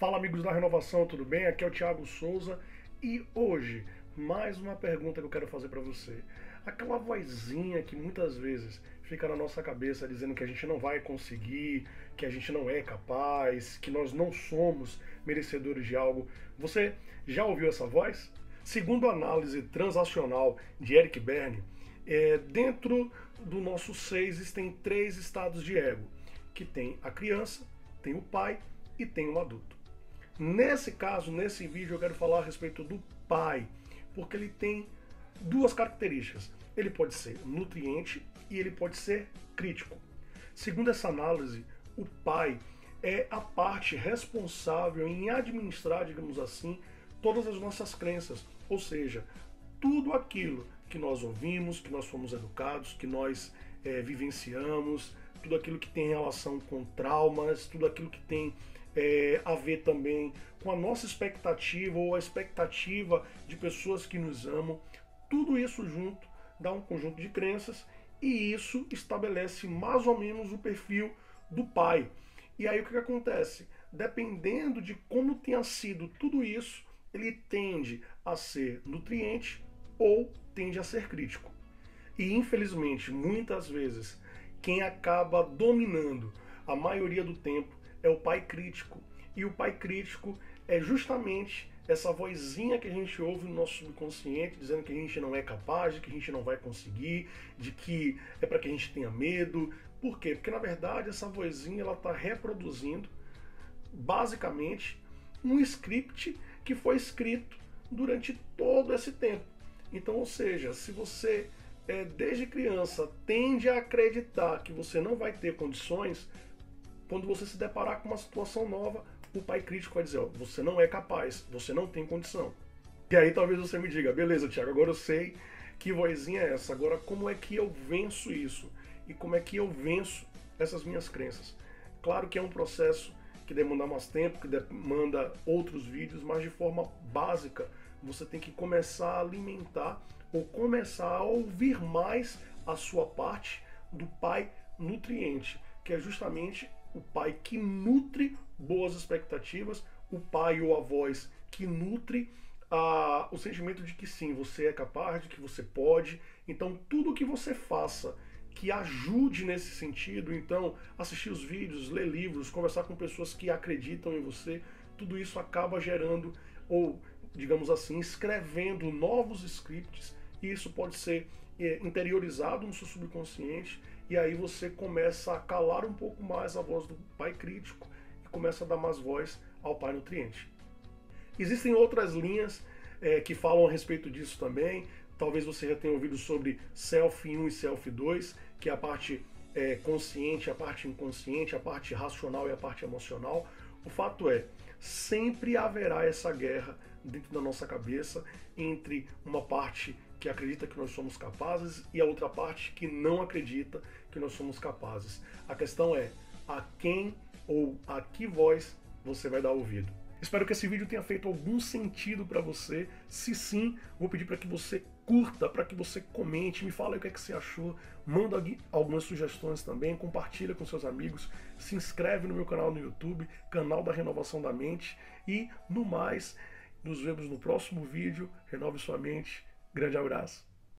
Fala amigos da Renovação, tudo bem? Aqui é o Thiago Souza e hoje mais uma pergunta que eu quero fazer para você. Aquela vozinha que muitas vezes fica na nossa cabeça dizendo que a gente não vai conseguir, que a gente não é capaz, que nós não somos merecedores de algo. Você já ouviu essa voz? Segundo a análise transacional de Eric Berne, é, dentro do nosso ser existem três estados de ego, que tem a criança, tem o pai e tem o adulto. Nesse caso, nesse vídeo, eu quero falar a respeito do pai, porque ele tem duas características. Ele pode ser nutriente e ele pode ser crítico. Segundo essa análise, o pai é a parte responsável em administrar, digamos assim, todas as nossas crenças, ou seja, tudo aquilo que nós ouvimos, que nós fomos educados, que nós é, vivenciamos, tudo aquilo que tem relação com traumas, tudo aquilo que tem é, a ver também com a nossa expectativa ou a expectativa de pessoas que nos amam. Tudo isso junto dá um conjunto de crenças e isso estabelece mais ou menos o perfil do pai. E aí o que, que acontece? Dependendo de como tenha sido tudo isso, ele tende a ser nutriente ou tende a ser crítico. E infelizmente, muitas vezes, quem acaba dominando a maioria do tempo é o pai crítico. E o pai crítico é justamente essa vozinha que a gente ouve no nosso subconsciente dizendo que a gente não é capaz, que a gente não vai conseguir, de que é para que a gente tenha medo. Por quê? Porque na verdade essa vozinha ela está reproduzindo basicamente um script que foi escrito durante todo esse tempo. Então, ou seja, se você é, desde criança tende a acreditar que você não vai ter condições, quando você se deparar com uma situação nova, o pai crítico vai dizer: ó, você não é capaz, você não tem condição. E aí talvez você me diga: beleza, Tiago, agora eu sei que vozinha é essa, agora como é que eu venço isso? E como é que eu venço essas minhas crenças? Claro que é um processo que demanda mais tempo, que demanda outros vídeos, mas de forma básica você tem que começar a alimentar ou começar a ouvir mais a sua parte do pai nutriente, que é justamente o pai que nutre boas expectativas, o pai ou a voz que nutre ah, o sentimento de que sim, você é capaz, de que você pode. Então, tudo que você faça que ajude nesse sentido, então, assistir os vídeos, ler livros, conversar com pessoas que acreditam em você, tudo isso acaba gerando, ou, digamos assim, escrevendo novos scripts, e isso pode ser é, interiorizado no seu subconsciente e aí você começa a calar um pouco mais a voz do pai crítico e começa a dar mais voz ao pai nutriente. Existem outras linhas é, que falam a respeito disso também. Talvez você já tenha ouvido sobre Self 1 e Self 2, que é a parte é, consciente, a parte inconsciente, a parte racional e a parte emocional. O fato é, sempre haverá essa guerra dentro da nossa cabeça entre uma parte que acredita que nós somos capazes e a outra parte que não acredita que nós somos capazes. A questão é a quem ou a que voz você vai dar ouvido. Espero que esse vídeo tenha feito algum sentido para você. Se sim, vou pedir para que você curta, para que você comente, me fale o que, é que você achou, manda algumas sugestões também, compartilha com seus amigos, se inscreve no meu canal no YouTube, canal da Renovação da Mente e no mais, nos vemos no próximo vídeo. Renove sua mente Grande abraço.